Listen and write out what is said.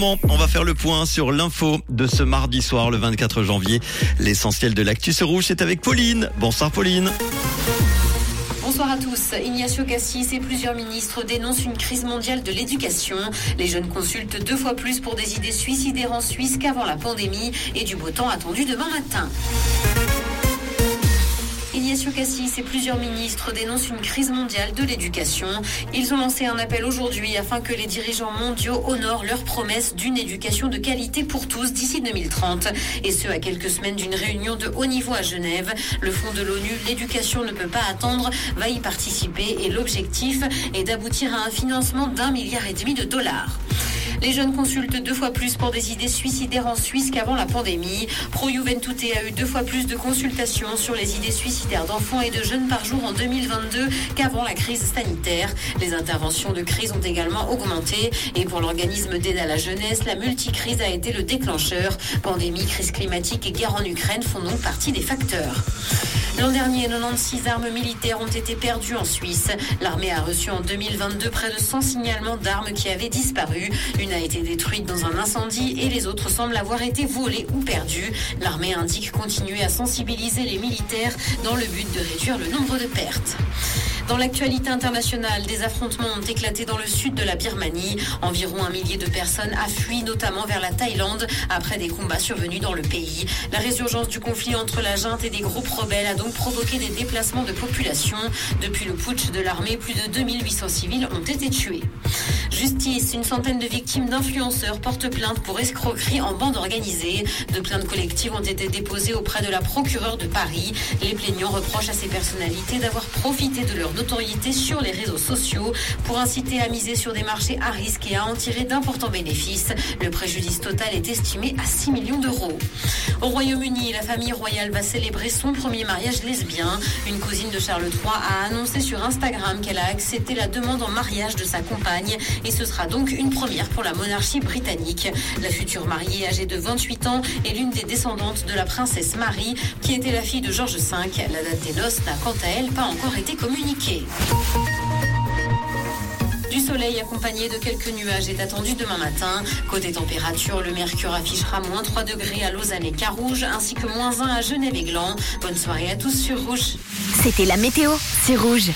On va faire le point sur l'info de ce mardi soir, le 24 janvier. L'essentiel de l'actus rouge, c'est avec Pauline. Bonsoir Pauline. Bonsoir à tous. Ignacio Cassis et plusieurs ministres dénoncent une crise mondiale de l'éducation. Les jeunes consultent deux fois plus pour des idées suicidaires en Suisse qu'avant la pandémie et du beau temps attendu demain matin. Ignacio Cassis et plusieurs ministres dénoncent une crise mondiale de l'éducation. Ils ont lancé un appel aujourd'hui afin que les dirigeants mondiaux honorent leur promesse d'une éducation de qualité pour tous d'ici 2030. Et ce, à quelques semaines d'une réunion de haut niveau à Genève. Le fonds de l'ONU, l'éducation ne peut pas attendre, va y participer et l'objectif est d'aboutir à un financement d'un milliard et demi de dollars. Les jeunes consultent deux fois plus pour des idées suicidaires en Suisse qu'avant la pandémie. Pro Juventute a eu deux fois plus de consultations sur les idées suicidaires d'enfants et de jeunes par jour en 2022 qu'avant la crise sanitaire. Les interventions de crise ont également augmenté et pour l'organisme d'aide à la jeunesse, la multicrise a été le déclencheur. Pandémie, crise climatique et guerre en Ukraine font donc partie des facteurs. L'an dernier, 96 armes militaires ont été perdues en Suisse. L'armée a reçu en 2022 près de 100 signalements d'armes qui avaient disparu. Une a été détruite dans un incendie et les autres semblent avoir été volées ou perdues. L'armée indique continuer à sensibiliser les militaires dans le but de réduire le nombre de pertes. Dans l'actualité internationale, des affrontements ont éclaté dans le sud de la Birmanie. Environ un millier de personnes a fui, notamment vers la Thaïlande, après des combats survenus dans le pays. La résurgence du conflit entre la junte et des groupes rebelles a donc provoqué des déplacements de population. Depuis le putsch de l'armée, plus de 2800 civils ont été tués. Justice, une centaine de victimes d'influenceurs portent plainte pour escroquerie en bande organisée. De plaintes collectives ont été déposées auprès de la procureure de Paris. Les plaignants reprochent à ces personnalités d'avoir profité de leur notoriété sur les réseaux sociaux pour inciter à miser sur des marchés à risque et à en tirer d'importants bénéfices. Le préjudice total est estimé à 6 millions d'euros. Au Royaume-Uni, la famille royale va célébrer son premier mariage lesbien. Une cousine de Charles III a annoncé sur Instagram qu'elle a accepté la demande en mariage de sa compagne et ce sera donc une première pour la monarchie britannique. La future mariée âgée de 28 ans est l'une des descendantes de la princesse Marie qui était la fille de George V. La date des noces n'a quant à elle pas encore été communiquée. Du soleil accompagné de quelques nuages est attendu demain matin. Côté température, le mercure affichera moins 3 degrés à Lausanne et Carouge, ainsi que moins 1 à Genève et Gland. Bonne soirée à tous sur Rouge. C'était la météo, c'est Rouge.